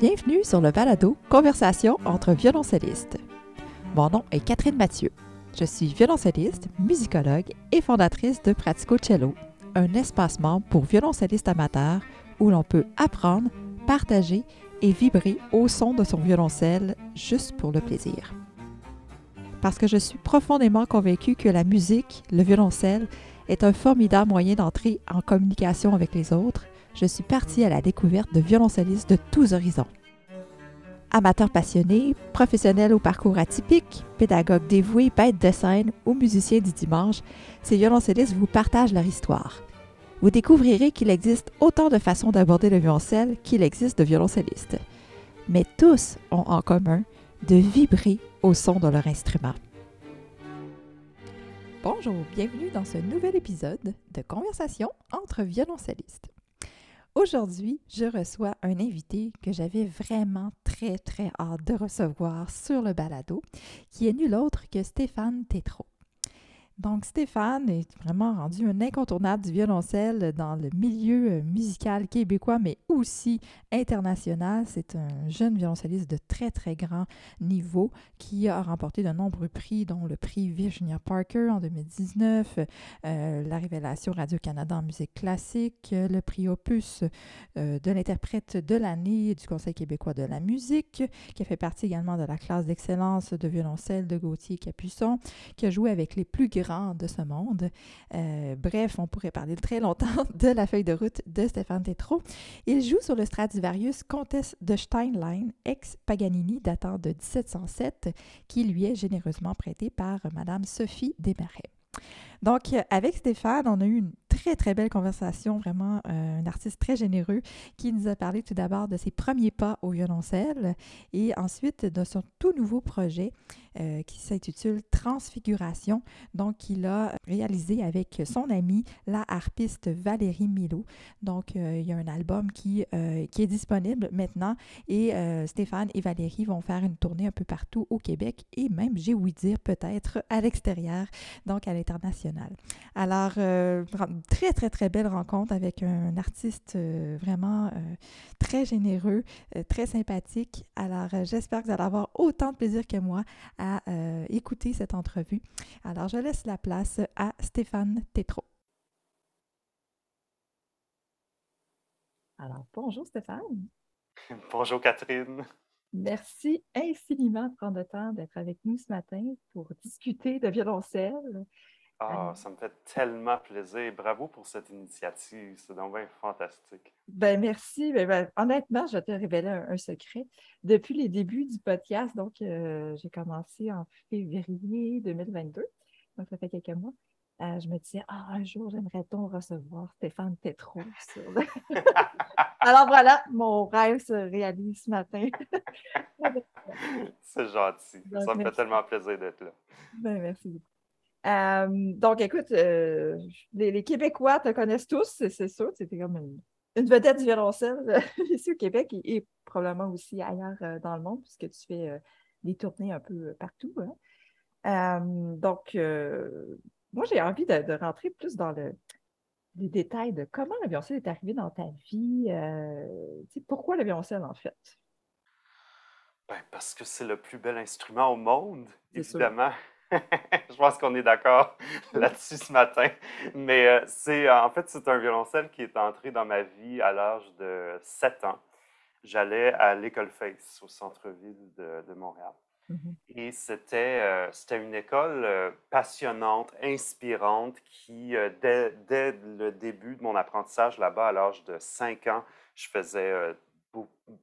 Bienvenue sur le balado Conversation entre violoncellistes. Mon nom est Catherine Mathieu. Je suis violoncelliste, musicologue et fondatrice de Pratico Cello, un espace membre pour violoncellistes amateurs où l'on peut apprendre, partager et vibrer au son de son violoncelle juste pour le plaisir. Parce que je suis profondément convaincue que la musique, le violoncelle, est un formidable moyen d'entrer en communication avec les autres, je suis partie à la découverte de violoncellistes de tous horizons. Amateurs passionnés, professionnels au parcours atypique, pédagogues dévoués, bêtes de scène ou musiciens du dimanche, ces violoncellistes vous partagent leur histoire. Vous découvrirez qu'il existe autant de façons d'aborder le violoncelle qu'il existe de violoncellistes. Mais tous ont en commun de vibrer au son de leur instrument. Bonjour, bienvenue dans ce nouvel épisode de Conversation entre violoncellistes. Aujourd'hui, je reçois un invité que j'avais vraiment très, très hâte de recevoir sur le balado, qui est nul autre que Stéphane Tétrault. Donc, Stéphane est vraiment rendu un incontournable du violoncelle dans le milieu euh, musical québécois, mais aussi international. C'est un jeune violoncelliste de très, très grand niveau qui a remporté de nombreux prix, dont le prix Virginia Parker en 2019, euh, la Révélation Radio-Canada en musique classique, le prix Opus euh, de l'interprète de l'année du Conseil québécois de la musique, qui a fait partie également de la classe d'excellence de violoncelle de Gauthier Capuçon, qui a joué avec les plus grands de ce monde. Euh, bref, on pourrait parler très longtemps de la feuille de route de Stéphane Tétrault. Il joue sur le Stradivarius Comtesse de Steinlein, ex-Paganini datant de 1707, qui lui est généreusement prêté par Madame Sophie Desmarais. Donc, avec Stéphane, on a eu une très, très belle conversation, vraiment euh, un artiste très généreux qui nous a parlé tout d'abord de ses premiers pas au violoncelle et ensuite de son tout nouveau projet euh, qui s'intitule Transfiguration, donc qu'il a réalisé avec son amie, la harpiste Valérie Milo. Donc, euh, il y a un album qui, qui est disponible maintenant et Stéphane et Valérie vont faire une tournée un peu partout au Québec et même, j'ai ouï dire, peut-être à l'extérieur, donc à l'international. Alors, très, très, très belle rencontre avec un artiste euh, vraiment euh, très généreux, euh, très sympathique. Alors, j'espère que vous allez avoir autant de plaisir que moi à écouter cette entrevue. Alors, je laisse la place à Stéphane Tétrault. Alors, bonjour Stéphane. Bonjour Catherine. Merci infiniment de prendre le temps d'être avec nous ce matin pour discuter de violoncelle. Ah, ça me fait tellement plaisir. Bravo pour cette initiative. C'est donc bien fantastique. Ben merci. Ben, ben, honnêtement, je vais te révéler un, secret. Depuis les débuts du podcast, donc euh, j'ai commencé en février 2022, donc ça fait quelques mois. Euh, je me disais, ah, un jour, j'aimerais-on recevoir Stéphane Tétrault. Alors voilà, mon rêve se réalise ce matin. C'est gentil. ça me fait tellement plaisir d'être là. Ben, merci beaucoup. Euh, donc, écoute, euh, les, Québécois te connaissent tous, c'est sûr. C'était comme une, vedette du violoncelle ici au Québec et, probablement aussi ailleurs euh, dans le monde, puisque tu fais des tournées un peu partout. Hein. donc, moi, j'ai envie de, rentrer plus dans le, les détails de comment le violoncelle est arrivé dans ta vie. pourquoi le violoncelle, en fait? Ben, parce que c'est le plus bel instrument au monde, évidemment. je pense qu'on est d'accord là-dessus ce matin. Mais euh, c'est en fait, c'est un violoncelle qui est entré dans ma vie à l'âge de 7 ans. J'allais à l'école Face au centre-ville de, Montréal. Mm-hmm. Et c'était, euh, une école euh, passionnante, inspirante, qui, dès, dès, le début de mon apprentissage là-bas, à l'âge de 5 ans, je faisais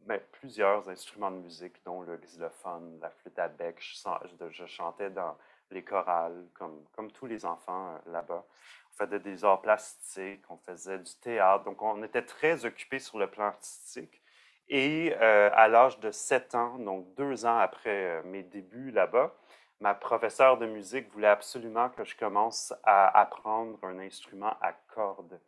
ben, plusieurs instruments de musique, dont le xylophone, la flûte à bec. Je, je chantais dans les chorales, comme, comme tous les enfants euh, là-bas. On faisait des arts plastiques, on faisait du théâtre. Donc, on était très occupés sur le plan artistique. Et euh, à l'âge de 7 ans, donc deux ans après euh, mes débuts là-bas, ma professeure de musique voulait absolument que je commence à apprendre un instrument à cordes.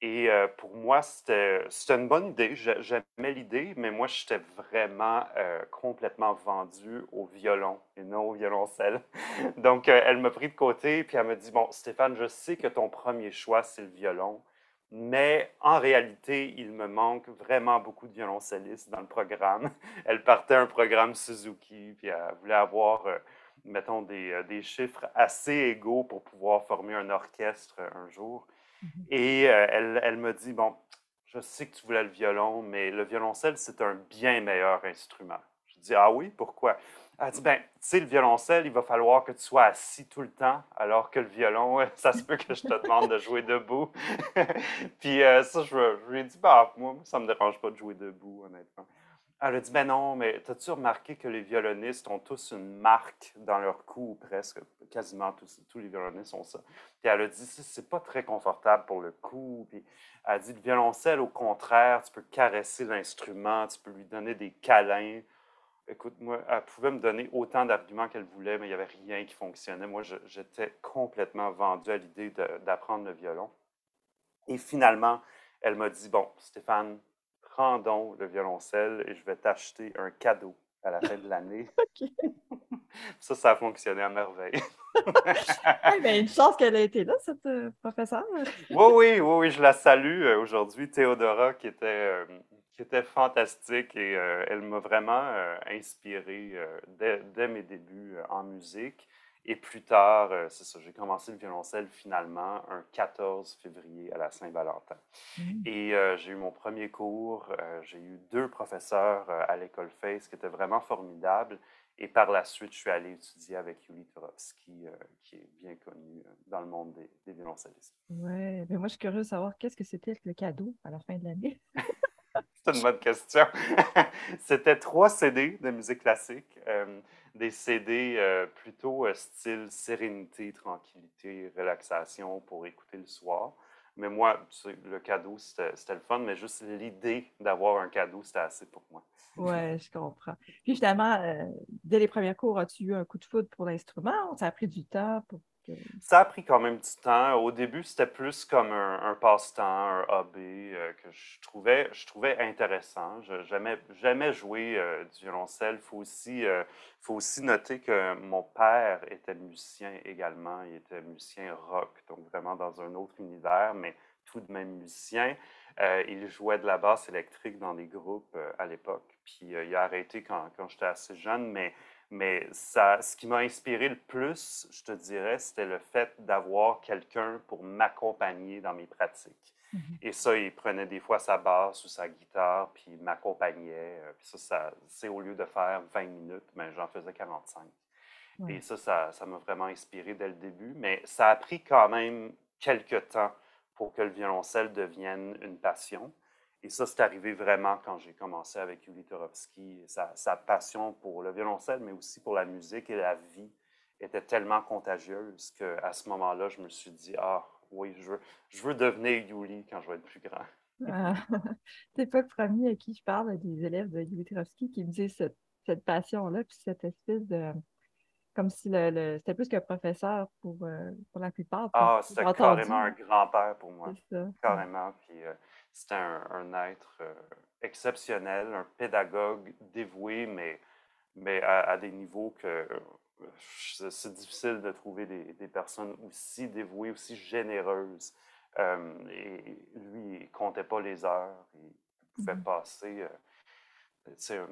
Et euh, pour moi, c'était une bonne idée. J'aimais l'idée, mais moi, j'étais vraiment euh, complètement vendu au violon et non au violoncelle. Donc, euh, elle m'a pris de côté, puis elle m'a dit Bon, Stéphane, je sais que ton premier choix, c'est le violon, Mais en réalité, il me manque vraiment beaucoup de violoncellistes dans le programme. Elle partait un programme Suzuki, puis elle voulait avoir, mettons, des, des, chiffres assez égaux pour pouvoir former un orchestre un jour. Mm-hmm. Et euh, elle, elle me dit, bon, je sais que tu voulais le violon, mais le violoncelle, c'est un bien meilleur instrument. Je dis, ah oui, pourquoi? Elle dit, ben, tu sais, le violoncelle, il va falloir que tu sois assis tout le temps, alors que le violon, ça se peut que je te demande de jouer debout. Puis euh, ça, je, lui ai dit, bah, moi, ça ne me dérange pas de jouer debout, honnêtement. Elle a dit, ben non, mais as-tu remarqué que les violonistes ont tous une marque dans leur cou, presque, quasiment tous, tous les violonistes ont ça. Puis elle a dit, c'est pas très confortable pour le cou. Puis elle a dit, le violoncelle, au contraire, tu peux caresser l'instrument, tu peux lui donner des câlins. Écoute, moi, elle pouvait me donner autant d'arguments qu'elle voulait, mais il n'y avait rien qui fonctionnait. Moi, j'étais complètement vendu à l'idée d'apprendre le violon. Et finalement, elle m'a dit, bon, Stéphane, prends donc le violoncelle et je vais t'acheter un cadeau à la fin de l'année. ça, ça a fonctionné à merveille. Ben, une chance qu'elle ait été là, cette euh, professeure. oui, oui, oui, oui, je la salue euh, aujourd'hui, Théodora, qui était, euh, qui était fantastique et elle m'a vraiment inspiré dès, dès, mes débuts en musique. Et plus tard, euh, c'est ça, j'ai commencé le violoncelle finalement un 14 février à la Saint-Valentin. Mmh. Et euh, j'ai eu mon premier cours, euh, j'ai eu deux professeurs à l'école Face qui étaient vraiment formidables. Et par la suite, je suis allé étudier avec Yuli Turovsky, qui est bien connu dans le monde des, des violoncellistes. Oui, mais moi, je suis curieuse de savoir qu'est-ce que c'était le cadeau à la fin de l'année? c'est une bonne question. c'était trois CD de musique classique des CD euh, plutôt euh, style sérénité, tranquillité, relaxation pour écouter le soir. Mais moi, le cadeau, c'était le fun, mais juste l'idée d'avoir un cadeau, c'était assez pour moi. Oui, je comprends. Puis finalement, euh, dès les premiers cours, as-tu eu un coup de foudre pour l'instrument? Ça a pris du temps pour ça a pris quand même du temps. Au début, c'était plus comme un, passe-temps, un hobby euh, que je trouvais, je trouvais intéressant. J'aimais jouer euh, du violoncelle. Il euh, faut aussi noter que mon père était musicien également. Il était musicien rock, donc vraiment dans un autre univers, mais tout de même musicien. il jouait de la basse électrique dans des groupes à l'époque. Puis il a arrêté quand, quand j'étais assez jeune, mais mais ça, ce qui m'a inspiré le plus, je te dirais, c'était le fait d'avoir quelqu'un pour m'accompagner dans mes pratiques. Mhm. Et ça, il prenait des fois sa basse ou sa guitare, puis il m'accompagnait. Euh, puis ça, ça c'est au lieu de faire 20 minutes, mais ben, j'en faisais 45. Et ça, ça m'a vraiment inspiré dès le début. Mais ça a pris quand même quelques temps pour que le violoncelle devienne une passion. Et ça, c'est arrivé vraiment quand j'ai commencé avec Yuli Torovsky. Sa, sa, passion pour le violoncelle, mais aussi pour la musique et la vie était tellement contagieuse qu'à ce moment-là, je me suis dit, ah oui, je veux, je veux devenir Yuli quand je vais être plus grand. Ah, n'es pas le premier à qui je parle, des élèves de Yuli Torovsky qui me disent cette, cette passion-là, puis cette espèce de comme si le, c'était plus qu'un professeur pour, euh, pour la plupart. Ah, c'était carrément un grand-père pour moi. Ça. Carrément. Puis euh, c'était un, être euh, exceptionnel, un pédagogue dévoué, mais, mais à, des niveaux que c'est difficile de trouver des, des, personnes aussi dévouées, aussi généreuses. et lui, il comptait pas les heures. Il pouvait mm-hmm. passer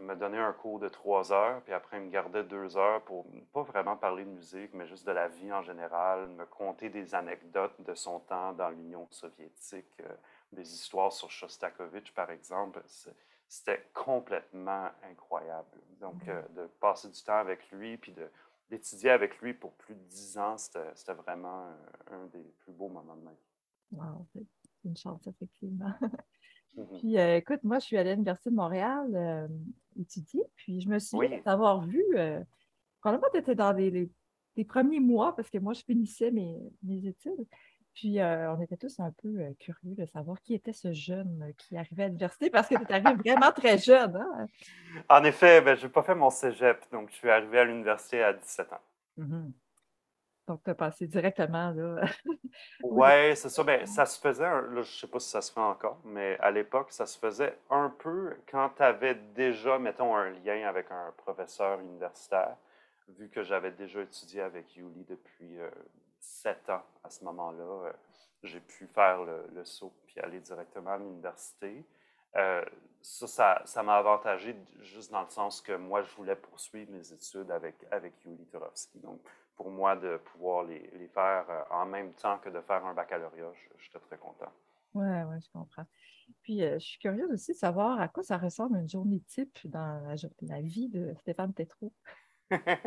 me donner un cours de trois heures, puis après, il me gardait deux heures pour pas vraiment parler de musique, mais juste de la vie en général, me conter des anecdotes de son temps dans l'Union soviétique, euh, des histoires sur Shostakovich, par exemple. C'était complètement incroyable. Donc, euh, de passer du temps avec lui, puis d'étudier avec lui pour plus de dix ans, c'était vraiment un des plus beaux moments de ma vie. Wow, c'est une chance, effectivement. Mmh puis, euh, écoute, moi, je suis allée à l'Université de Montréal euh, étudier, puis je me suis d'avoir vu, euh, probablement, tu étais dans les, premiers mois, parce que moi, je finissais mes, mes études. Puis, on était tous un peu curieux de savoir qui était ce jeune qui arrivait à l'université, parce que tu es arrivé vraiment très jeune. Hein? En effet, ben, je n'ai pas fait mon cégep, donc je suis arrivé à l'université à 17 ans. Mmh donc, tu as passé directement là. oui, c'est ça. Ben, ça se faisait, je ne sais pas si ça se fait encore, mais à l'époque, ça se faisait un peu quand tu avais déjà, mettons, un lien avec un professeur universitaire, vu que j'avais déjà étudié avec Yuli depuis euh, sept ans à ce moment-là. Euh, j'ai pu faire le, saut puis aller directement à l'université. Euh, ça, ça m'a avantagé juste dans le sens que moi, je voulais poursuivre mes études avec, avec Yuli Turovsky. Donc, pour moi, de pouvoir les, les faire euh, en même temps que de faire un baccalauréat, j'étais très content. Oui, oui, je comprends. Puis, je suis curieuse aussi de savoir à quoi ça ressemble une journée type dans la, la vie de Stéphane Tétrault.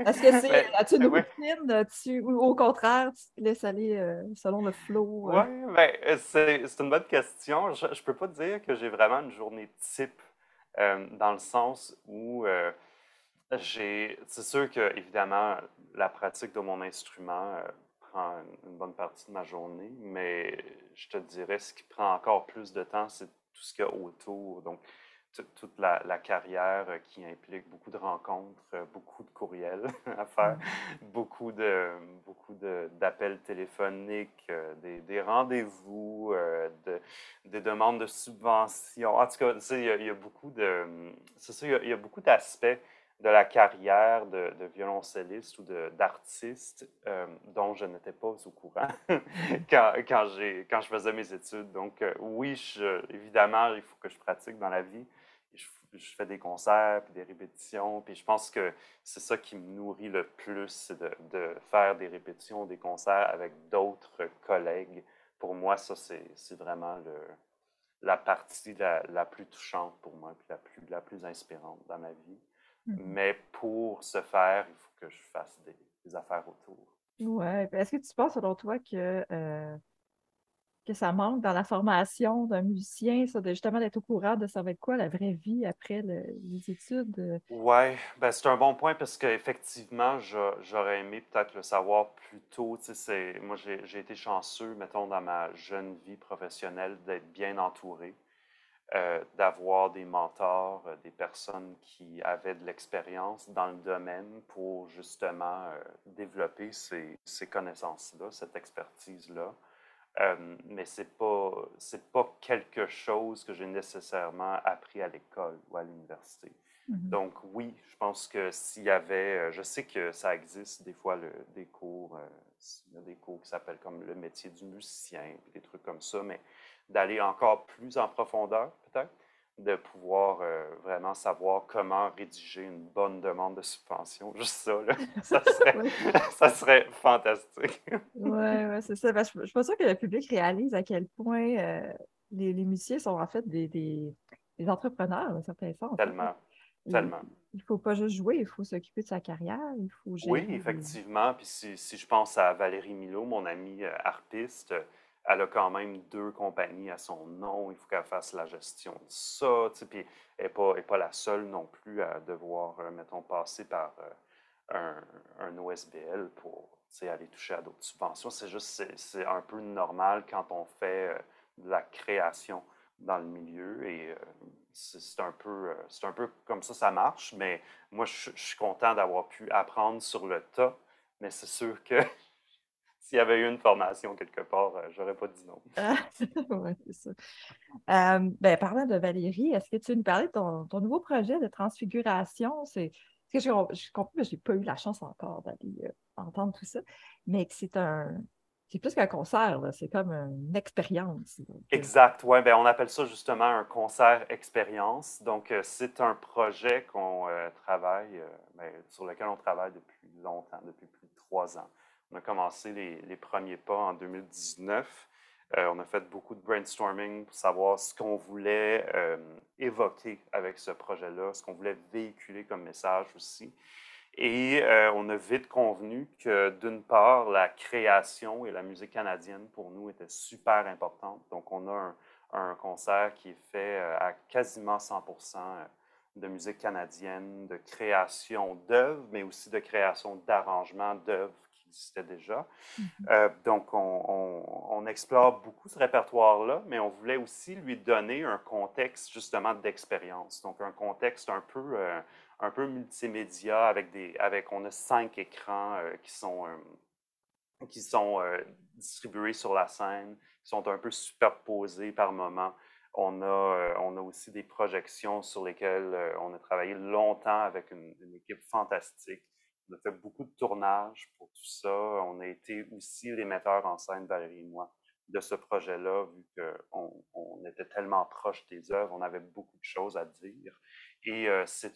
Est-ce que c'est. Ben, as-tu une routine ou au contraire, tu te laisses aller euh, selon le flow? Euh? Oui, ben, euh, c'est une bonne question. Je ne peux pas dire que j'ai vraiment une journée type dans le sens où j'ai. C'est sûr que, évidemment, la pratique de mon instrument prend une, bonne partie de ma journée, mais je te dirais, ce qui prend encore plus de temps, c'est tout ce qu'il y a autour. Donc, toute la, carrière euh, qui implique beaucoup de rencontres, euh, beaucoup de courriels à faire, mmh. beaucoup de beaucoup d'appels téléphoniques, euh, des, des rendez-vous, de, des demandes de subventions. En tout cas, il y, a, il y a beaucoup de c'est ça, il y a, beaucoup d'aspects de la carrière de, de violoncelliste ou d'artiste dont je n'étais pas au courant quand, quand, quand je faisais mes études. Donc, oui, je, évidemment, il faut que je pratique dans la vie, je, fais des concerts, puis des répétitions, puis je pense que c'est ça qui me nourrit le plus, de, de, faire des répétitions, des concerts avec d'autres collègues. Pour moi, ça, c'est vraiment le, la partie la, la, plus touchante pour moi, puis la plus, la plus inspirante dans ma vie. Mm-hmm. Mais pour ce faire, il faut que je fasse des, des affaires autour. Ouais. Est-ce que tu penses, selon toi, que euh, que ça manque dans la formation d'un musicien, ça, de justement d'être au courant de ça va être quoi la vraie vie après les études? Euh? Oui, ben c'est un bon point parce qu'effectivement, j'aurais aimé peut-être le savoir plus tôt. Moi, j'ai été chanceux, mettons, dans ma jeune vie professionnelle, d'être bien entouré, euh, d'avoir des mentors, euh, des personnes qui avaient de l'expérience dans le domaine pour justement développer ces, ces connaissances-là, cette expertise-là. Euh, mais ce n'est pas, pas quelque chose que j'ai nécessairement appris à l'école ou à l'université. Mm-hmm. Donc oui, je pense que s'il y avait, euh, je sais que ça existe des fois le, des cours, euh, des cours qui s'appellent comme le métier du musicien, des trucs comme ça, mais d'aller encore plus en profondeur peut-être, de pouvoir euh, vraiment savoir comment rédiger une bonne demande de subvention. Juste ça, là, ça, serait, ça serait fantastique. oui, ouais, c'est ça. je ne suis pas sûre que le public réalise à quel point euh, les, les, musiciens sont en fait des, des, des entrepreneurs, dans certains sens. Tellement. Tellement. Il ne faut pas juste jouer, il faut s'occuper de sa carrière. Il faut oui, effectivement. Puis si, si, je pense à Valérie Milo, mon amie euh, harpiste, elle a quand même deux compagnies à son nom. Il faut qu'elle fasse la gestion de ça. Puis elle n'est pas, pas, la seule non plus à devoir, euh, mettons, passer par euh, un, OSBL pour aller toucher à d'autres subventions. C'est juste, c'est un peu normal quand on fait euh, de la création dans le milieu et c'est un, peu, un peu comme ça, ça marche. Mais moi, je suis content d'avoir pu apprendre sur le tas. Mais c'est sûr que s'il y avait eu une formation quelque part, euh, j'aurais pas dit non. oui, c'est ça. Euh, ben, parlant de Valérie, est-ce que tu veux nous parler de ton, nouveau projet de transfiguration? C'est que je, je comprends que je n'ai pas eu la chance encore d'aller euh, entendre tout ça, mais que c'est un. C'est plus qu'un concert, c'est comme une expérience. Exact, oui. Ben, on appelle ça justement un concert expérience. Donc, c'est un projet qu'on travaille, ben, sur lequel on travaille depuis longtemps, depuis plus de trois ans. On a commencé les, premiers pas en 2019. Euh, on a fait beaucoup de brainstorming pour savoir ce qu'on voulait euh, évoquer avec ce projet-là, ce qu'on voulait véhiculer comme message aussi. Et euh, on a vite convenu que d'une part, la création et la musique canadienne pour nous était super importante. Donc on a un concert qui est fait à quasiment 100% de musique canadienne, de création d'œuvres, mais aussi de création d'arrangements d'œuvres existait déjà. Mm-hmm. Euh, donc, on, explore beaucoup ce répertoire-là, mais on voulait aussi lui donner un contexte justement d'expérience. Donc, un contexte un peu, euh, un peu multimédia avec des, avec, on a cinq écrans euh, qui sont, qui sont distribués sur la scène, qui sont un peu superposés par moment. On a, on a aussi des projections sur lesquelles on a travaillé longtemps avec une équipe fantastique on a fait beaucoup de tournages pour tout ça. On a été aussi les metteurs en scène, Valérie et moi, de ce projet-là, vu qu'on on était tellement proche des œuvres, on avait beaucoup de choses à dire. Et c'est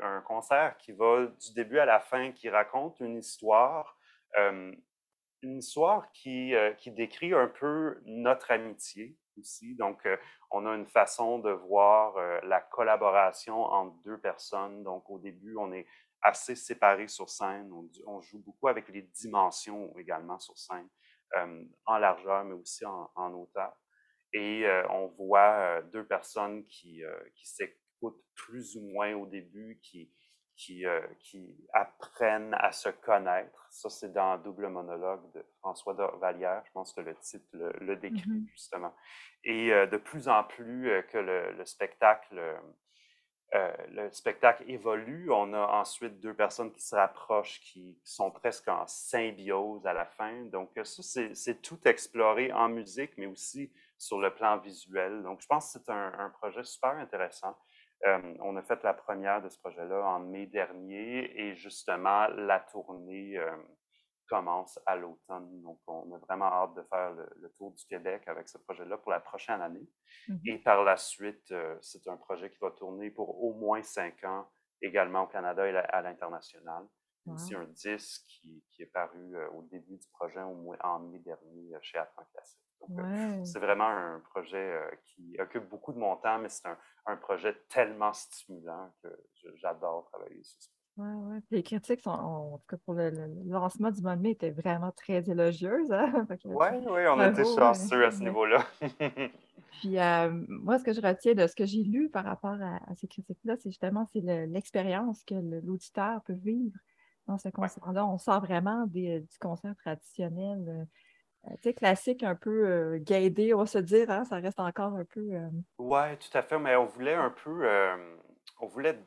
un concert qui va du début à la fin, qui raconte une histoire, une histoire qui, qui décrit un peu notre amitié aussi. Donc, on a une façon de voir la collaboration entre deux personnes. Donc, au début, on est assez séparés sur scène. On, joue beaucoup avec les dimensions également sur scène, en largeur, mais aussi en, hauteur. Et on voit deux personnes qui, qui s'écoutent plus ou moins au début, qui, qui, qui apprennent à se connaître. Ça, c'est dans Double monologue de François Vallière. Je pense que le titre le, décrit mmh justement. Et de plus en plus que le spectacle euh, le spectacle évolue. On a ensuite deux personnes qui se rapprochent, qui sont presque en symbiose à la fin. Donc, ça, c'est tout exploré en musique, mais aussi sur le plan visuel. Donc, je pense que c'est un, projet super intéressant. Euh, on a fait la première de ce projet-là en mai dernier et justement, la tournée euh, commence à l'automne. Donc, on a vraiment hâte de faire le, tour du Québec avec ce projet-là pour la prochaine année. Mmh et par la suite, euh, c'est un projet qui va tourner pour au moins cinq ans également au Canada et à l'international. C'est un disque qui, est paru euh, au début du projet, au moins en mai dernier, euh, chez Atlan Classique. c'est vraiment un projet qui occupe beaucoup de mon temps, mais c'est un, un, projet tellement stimulant que j'adore travailler sur ce Ouais, ouais. Les critiques sont, en tout cas pour le, lancement du mois de mai, étaient vraiment très élogieuses. Hein? Oui, oui, on était chanceux à ce niveau-là. Puis euh, moi, ce que je retiens de ce que j'ai lu par rapport à, ces critiques-là, c'est justement c'est l'expérience que l'auditeur peut vivre dans ce concert-là. On sort vraiment du concert traditionnel, euh, tu sais, classique, un peu euh, guidé, on va se dire, hein, ça reste encore un peu. Oui, tout à fait, mais on voulait un peu, on voulait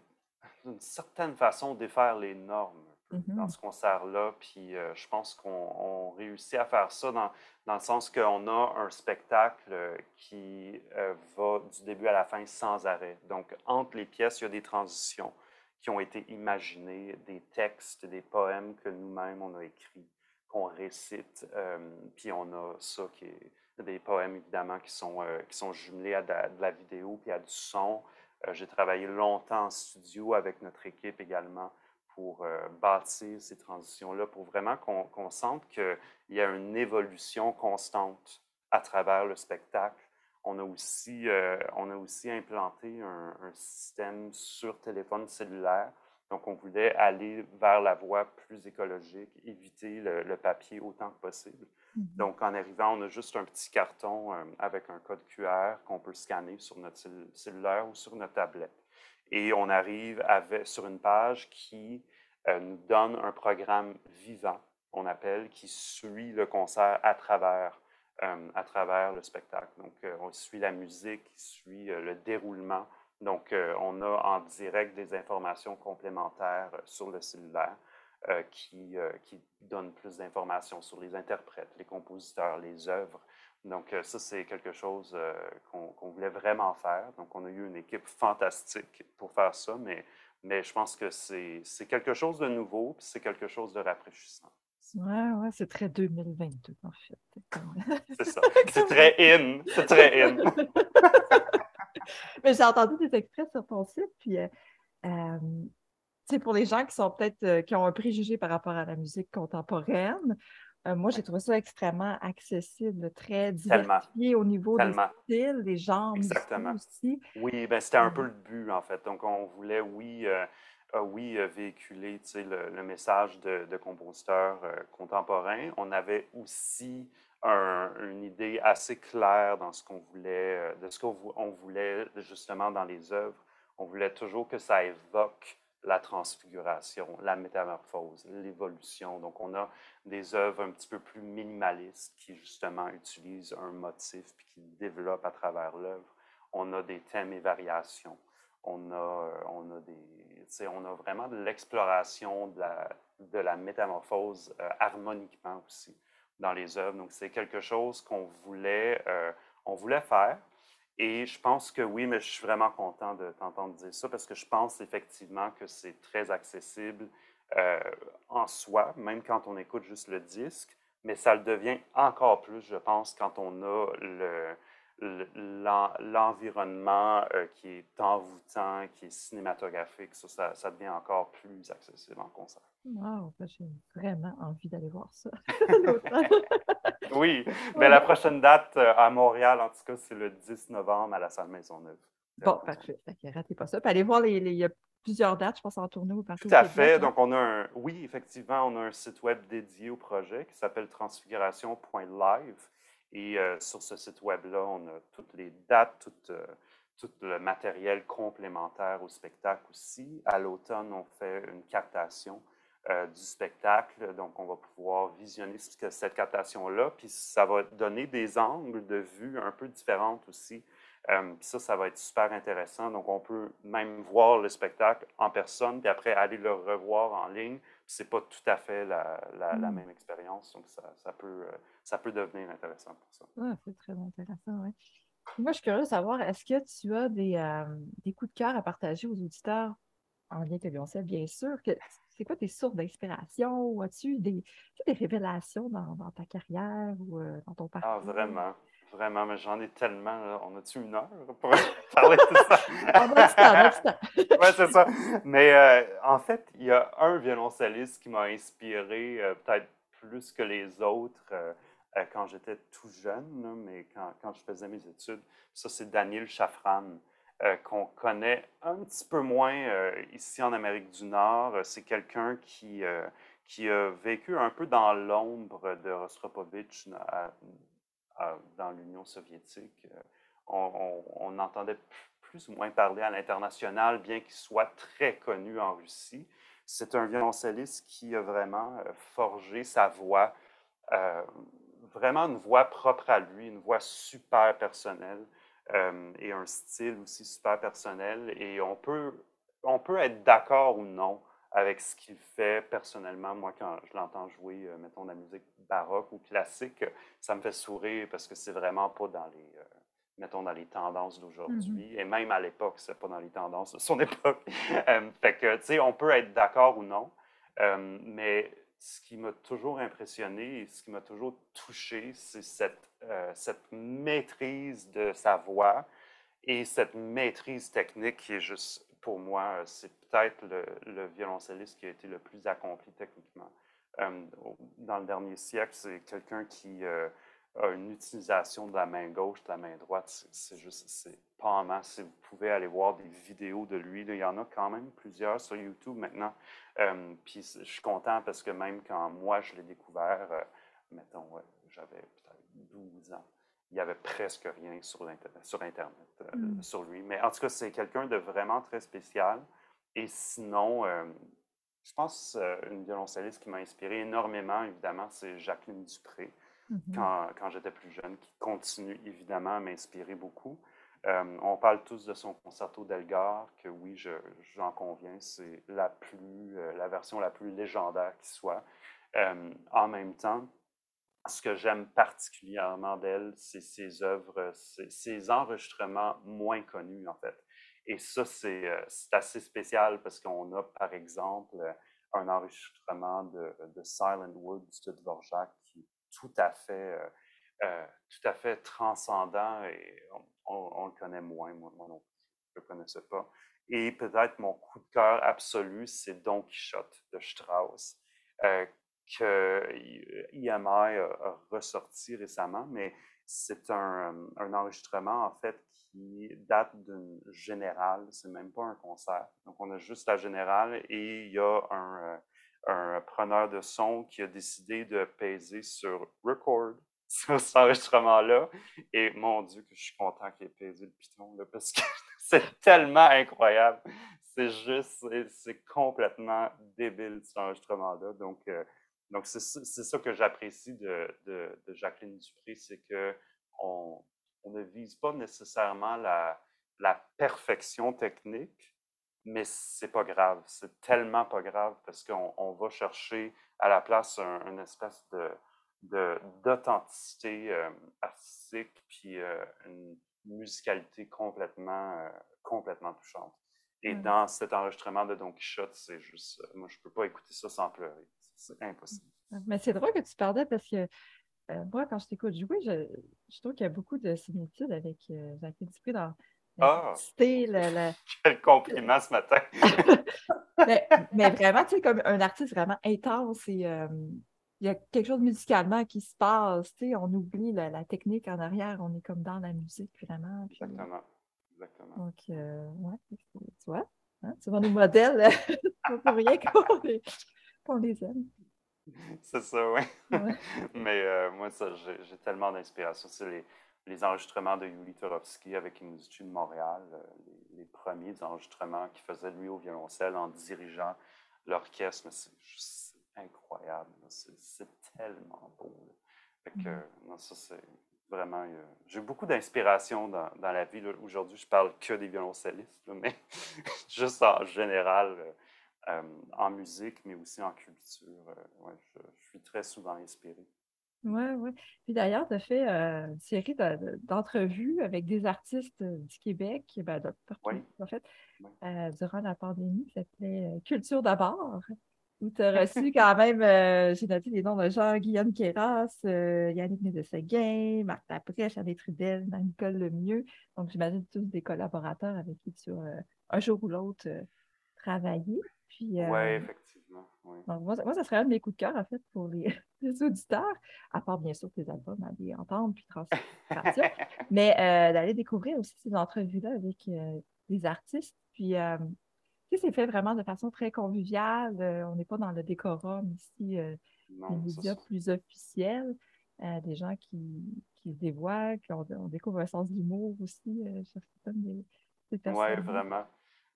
d'une certaine façon défaire les normes dans mm-hmm. ce concert-là. Puis euh, je pense qu'on réussit à faire ça dans, dans le sens qu'on a un spectacle qui euh, va du début à la fin sans arrêt. Donc, entre les pièces, il y a des transitions qui ont été imaginées, des textes, des poèmes que nous-mêmes on a écrits, qu'on récite. Euh, puis on a ça qui est des poèmes évidemment qui sont, qui sont jumelés à de la, de la vidéo puis à du son. Euh, j'ai travaillé longtemps en studio avec notre équipe également pour euh, bâtir ces transitions-là, pour vraiment qu'on sente qu'il y a une évolution constante à travers le spectacle. On a aussi, euh, on a aussi implanté un, système sur téléphone cellulaire. Donc, on voulait aller vers la voie plus écologique, éviter le papier autant que possible. Mmh Donc, en arrivant, on a juste un petit carton euh, avec un code QR qu'on peut scanner sur notre cellulaire ou sur notre tablette. Et on arrive avec, sur une page qui euh, nous donne un programme vivant, on appelle, qui suit le concert à travers, euh, à travers le spectacle. Donc, on suit la musique, suit le déroulement. Donc, on a en direct des informations complémentaires sur le cellulaire. Euh, qui, euh, qui donne plus d'informations sur les interprètes, les compositeurs, les œuvres. Donc, euh, ça, c'est quelque chose qu'on voulait vraiment faire. Donc, on a eu une équipe fantastique pour faire ça, mais, mais je pense que c'est quelque chose de nouveau, puis c'est quelque chose de rafraîchissant. Ouais, ouais, c'est très 2022, en fait. c'est ça. C'est très in. C'est très in. mais j'ai entendu des extraits sur ton site, puis pour les gens qui sont peut-être euh, qui ont un préjugé par rapport à la musique contemporaine, euh, moi, j'ai trouvé ça extrêmement accessible, très diversifié au niveau des styles, des genres Exactement. aussi. Oui, ben, c'était un peu le but, en fait. Donc, on voulait, oui, euh, oui véhiculer le, le, message de, de compositeurs contemporains. On avait aussi une idée assez claire dans ce qu'on voulait, de ce qu'on voulait justement dans les œuvres. On voulait toujours que ça évoque la transfiguration, la métamorphose, l'évolution. Donc, on a des œuvres un petit peu plus minimalistes qui, justement, utilisent un motif puis qui développent à travers l'œuvre. On a des thèmes et variations. On a, euh, on a, des, on a vraiment de l'exploration de la, de la métamorphose euh, harmoniquement aussi dans les œuvres. Donc, c'est quelque chose qu'on voulait, euh, on voulait faire. Et je pense que oui, mais je suis vraiment content de t'entendre dire ça parce que je pense effectivement que c'est très accessible euh, en soi, même quand on écoute juste le disque. mais ça le devient encore plus, je pense, quand on a le, l'environnement euh, qui est envoûtant, qui est cinématographique, ça, devient encore plus accessible en concert. Wow, ben, j'ai vraiment envie d'aller voir ça. oui, mais la prochaine date euh, à Montréal, en tout cas, c'est le 10 novembre à la salle Maisonneuve. Bon, parfait. ratez pas ça. Puis allez voir, les, il y a plusieurs dates, je pense, en tournée ou partout. Tout à fait. Donc, on a un, oui, effectivement, on a un site web dédié au projet qui s'appelle transfiguration.live. Et euh, sur ce site web-là, on a toutes les dates, euh, tout, le matériel complémentaire au spectacle aussi. À l'automne, on fait une captation euh, du spectacle. Donc, on va pouvoir visionner cette captation-là. Puis, ça va donner des angles de vue un peu différentes aussi. puis ça, ça va être super intéressant. Donc, on peut même voir le spectacle en personne, puis après aller le revoir en ligne c'est pas tout à fait la, la, mmh. même expérience. Donc, ça, ça, peut, euh, ça peut devenir intéressant pour ça. Oui, c'est très intéressant, oui. Moi, je suis curieuse de savoir, est-ce que tu as des, euh, des, coups de cœur à partager aux auditeurs? En lien avec le sait bien sûr? Que, c'est quoi tes sources d'inspiration? Ou as-tu des, des révélations dans, dans, ta carrière ou euh, dans ton ah, parcours? Ah, vraiment. Vraiment, mais j'en ai tellement. On a-tu une heure pour parler de ça? on a du temps, on a du temps. oui, c'est ça. Mais euh, en fait, il y a un violoncelliste qui m'a inspiré euh, peut-être plus que les autres quand j'étais tout jeune, mais quand, quand, je faisais mes études. Ça, c'est Daniel Chafran, qu'on connaît un petit peu moins ici en Amérique du Nord. C'est quelqu'un qui, qui a vécu un peu dans l'ombre de Rostropovitch dans l'Union soviétique. Euh, on, entendait plus ou moins parler à l'international, bien qu'il soit très connu en Russie. C'est un violoncelliste qui a vraiment euh, forgé sa voix, euh, vraiment une voix propre à lui, une voix super personnelle et un style aussi super personnel. Et on peut, on peut être d'accord ou non avec ce qu'il fait personnellement. Moi, quand je l'entends jouer, euh, mettons, de la musique baroque ou classique, ça me fait sourire parce que c'est vraiment pas dans les, euh, mettons, dans les tendances d'aujourd'hui. Mm-hmm. Et même à l'époque, c'est pas dans les tendances de son époque. Euh, fait que, tu sais, on peut être d'accord ou non, mais ce qui m'a toujours impressionné et ce qui m'a toujours touché, c'est cette, cette maîtrise de sa voix et cette maîtrise technique qui est juste pour moi, c'est peut-être le, violoncelliste qui a été le plus accompli techniquement. Euh, dans le dernier siècle, c'est quelqu'un qui euh, une utilisation de la main gauche, de la main droite. C'est juste, c'est pas en masse. Si vous pouvez aller voir des vidéos de lui, il y en a quand même plusieurs sur YouTube maintenant. Euh, puis je suis content parce que même quand moi je l'ai découvert, mettons, j'avais peut-être 12 ans il n'y avait presque rien sur, sur Internet euh, hmm. sur lui. Mais en tout cas, c'est quelqu'un de vraiment très spécial. Et sinon, euh, je pense euh, une violoncelliste qui m'a inspiré énormément, évidemment, c'est Jacqueline Dupré, mm-hmm. quand, j'étais plus jeune, qui continue évidemment à m'inspirer beaucoup. on parle tous de son concerto d'Elgar, que oui, j'en conviens, c'est la, plus, la version la plus légendaire qui soit. en même temps, ce que j'aime particulièrement d'elle, c'est ses œuvres, ses enregistrements moins connus, en fait. Et ça, euh, c'est assez spécial parce qu'on a, par exemple, un enregistrement de, de Silent Woods de Dvorak tout à fait, euh, euh, tout à fait transcendant et on, le connaît moins, moi, non je ne le connaissais pas. Et peut-être mon coup de cœur absolu, c'est Don Quichotte de Strauss, que IMI a, ressorti récemment, mais c'est un, un, enregistrement en fait qui date d'une générale, c'est même pas un concert. Donc on a juste la générale et il y a un, un preneur de son qui a décidé de peser sur record sur cet enregistrement-là. Et mon Dieu, que je suis content qu'il ait pesé le piton, là, parce que c'est tellement incroyable. C'est juste, c'est complètement débile cet enregistrement-là. Donc, euh, donc, c'est ça que j'apprécie de, de, Jacqueline Dupré, c'est qu'on on ne vise pas nécessairement la, la perfection technique, mais c'est pas grave. C'est tellement pas grave parce qu'on on va chercher à la place un, une espèce de d'authenticité euh, artistique puis euh, une musicalité complètement euh, complètement touchante. Et dans cet enregistrement de Don Quichotte, c'est juste, moi je peux pas écouter ça sans pleurer. C'est impossible. Mais c'est drôle que tu parlais parce que moi, quand je t'écoute jouer, je, je trouve qu'il y a beaucoup de similitudes avec Jacques Dupré dans ah! Le, Quel compliment ce matin! mais, vraiment, tu sais, comme un artiste vraiment intense et euh, il y a quelque chose musicalement qui se passe, tu sais, on oublie la, technique en arrière, on est comme dans la musique vraiment. Exactement. Exactement. Donc, euh, ouais, tu vois, hein, tu vois nos modèles, pour rien qu'on les, les aime. C'est ça, oui. Mais euh, moi, j'ai tellement d'inspiration. C'est les, les, enregistrements de Yuli Turovsky avec l'Institut de Montréal, euh, les, premiers enregistrements qu'il faisait lui au violoncelle en dirigeant l'orchestre. C'est juste incroyable. C'est tellement beau. Fait que, mm. non, ça, c'est vraiment. Euh, j'ai beaucoup d'inspiration dans, dans, la vie. Aujourd'hui, je parle que des violoncellistes, mais juste en général. Euh, en musique, mais aussi en culture. Je, suis très souvent inspiré. Oui, oui. Puis d'ailleurs, tu as fait euh, une série d'entrevues avec des artistes du Québec, ben, de partout, en fait, durant la pandémie, qui s'appelait Culture d'abord, où tu as reçu quand même, j'ai noté les noms de Jean-Guillaume Kéras, Yannick Nédé-Seguin, Marc Laprèche, Anne Trudel, Nicole Lemieux. Donc, j'imagine tous des collaborateurs avec qui tu as un jour ou l'autre travaillé. Oui, euh, effectivement. moi, ça serait un de mes coups de cœur, en fait, pour les, auditeurs, à part bien sûr tes albums à les entendre puis transformation, mais euh, d'aller découvrir aussi ces entrevues-là avec euh, des artistes. Puis, tu sais, c'est fait vraiment de façon très conviviale. on n'est pas dans le décorum ici, des médias plus officiels, des gens qui, qui se dévoilent, puis on, découvre un sens d'humour aussi chez certaines des, des personnes. Oui, vraiment.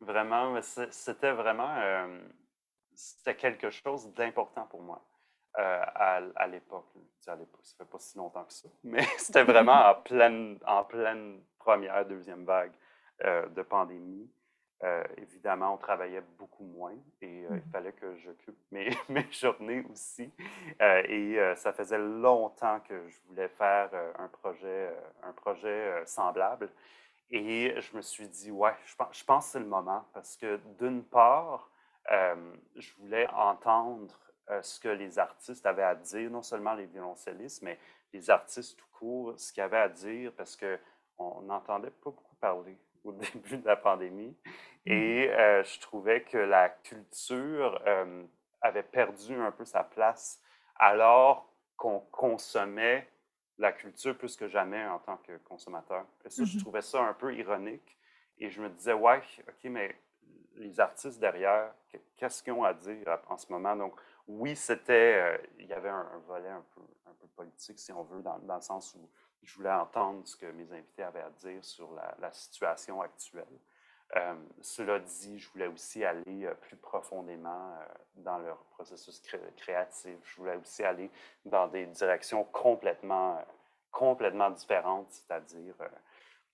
Vraiment, c'était vraiment euh, c'était quelque chose d'important pour moi euh, à, l'époque. À l'époque, ça fait pas si longtemps que ça, mais c'était vraiment en pleine, en pleine première, deuxième vague euh, de pandémie. évidemment, on travaillait beaucoup moins et il mmh fallait que j'occupe mes, mes, journées aussi. et ça faisait longtemps que je voulais faire un projet, un projet semblable. Et je me suis dit, ouais, je pense, je pense que c'est le moment parce que d'une part, euh, je voulais entendre euh, ce que les artistes avaient à dire, non seulement les violoncellistes, mais les artistes tout court, ce qu'ils avaient à dire parce qu'on n'entendait pas beaucoup parler au début de la pandémie. Mmh. Et euh, je trouvais que la culture avait perdu un peu sa place alors qu'on consommait la culture plus que jamais en tant que consommateur. Et ça, je mmh trouvais ça un peu ironique. Et je me disais, ouais, OK, mais les artistes derrière, qu'est-ce qu'ils ont à dire en ce moment? Donc, oui, c'était, euh, il y avait un, volet un peu, politique, si on veut, dans, le sens où je voulais entendre ce que mes invités avaient à dire sur la, situation actuelle. Euh, cela dit, je voulais aussi aller euh, plus profondément dans leur processus créatif. Je voulais aussi aller dans des directions complètement, complètement différentes, c'est-à-dire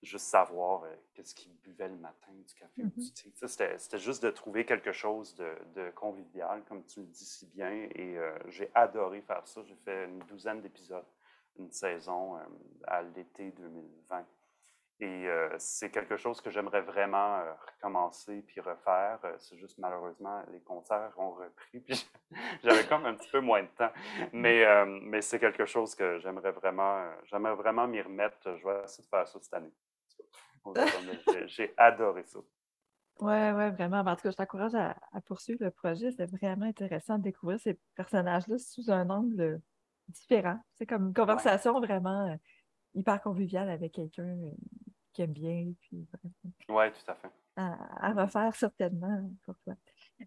juste savoir qu'est-ce qu'ils buvaient le matin, du café ou du mm-hmm. thé. C'était juste de trouver quelque chose de, de, convivial, comme tu le dis si bien, et j'ai adoré faire ça. J'ai fait une douzaine d'épisodes, une saison à l'été 2020. Et euh, c'est quelque chose que j'aimerais vraiment euh, recommencer puis refaire. Euh, c'est juste malheureusement, les concerts ont repris, puis j'avais comme un petit peu moins de temps. Mais, mais c'est quelque chose que j'aimerais vraiment, j'aimerais vraiment m'y remettre. Je vais essayer de faire ça cette année. J'ai adoré ça. Oui, oui, vraiment. En tout cas, je t'encourage à, poursuivre le projet. C'est vraiment intéressant de découvrir ces personnages-là sous un angle différent. C'est comme une conversation vraiment hyper conviviale avec quelqu'un qui aime bien. Puis, oui, tout à fait. À, refaire certainement pour toi.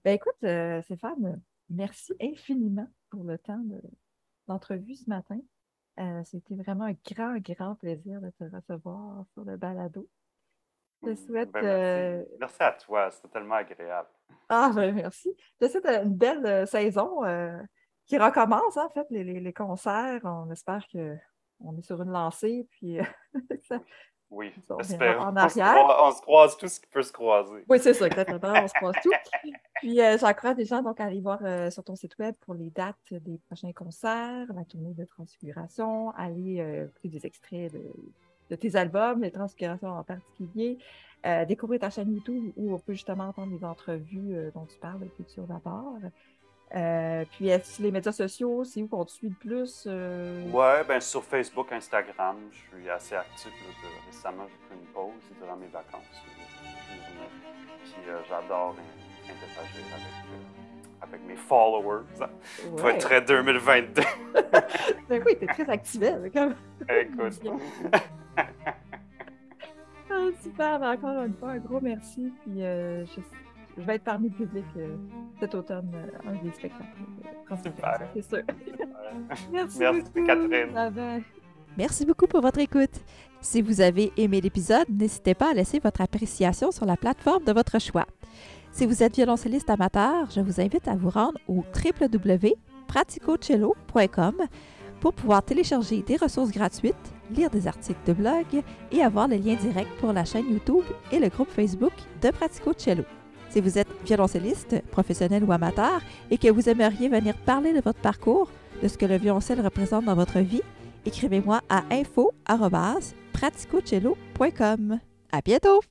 Ben, écoute, euh, Stéphane, merci infiniment pour le temps d'entrevue ce matin. Euh, C'était vraiment un grand, grand plaisir de te recevoir sur le balado. Je te souhaite. Ben, euh, merci. à toi, c'était tellement agréable. Ah, ben merci. Je te souhaite une belle euh, saison qui recommence, en fait, les, les, concerts. On espère qu'on est sur une lancée, puis ça, oui, j'espère. On, se croise tout ce qui peut se croiser. Oui, c'est ça, exactement. On se croise tout. Puis, euh, j'encourage des gens donc, à aller voir euh, sur ton site web pour les dates des prochains concerts, la tournée de transfiguration, aller euh, des extraits de, tes albums, les transfigurations en particulier, découvrir ta chaîne YouTube où on peut justement entendre les entrevues dont tu parles, Culture d'abord. Euh, puis, est-ce les médias sociaux, c'est où qu'on te suit le plus? Euh? Ouais, ben sur Facebook, Instagram, je suis assez actif. récemment, j'ai pris une pause durant mes vacances. Puis j'adore interagir avec, avec mes followers. Ouais. Faut être très 2022. ben oui, t'es très active. Comme... Écoute. Ah, super, ben encore une fois, un gros merci. Puis je je vais être parmi le public euh, cet automne, euh, un des spectacles. Euh, Super. C'est sûr. Merci, Merci beaucoup. Catherine. Merci beaucoup pour votre écoute. Si vous avez aimé l'épisode, n'hésitez pas à laisser votre appréciation sur la plateforme de votre choix. Si vous êtes violoncelliste amateur, je vous invite à vous rendre au www.praticocello.com pour pouvoir télécharger des ressources gratuites, lire des articles de blog et avoir le lien direct pour la chaîne YouTube et le groupe Facebook de Pratico Cello. Si vous êtes violoncelliste, professionnel ou amateur, et que vous aimeriez venir parler de votre parcours, de ce que le violoncelle représente dans votre vie, écrivez-moi à info@praticocello.com. À bientôt!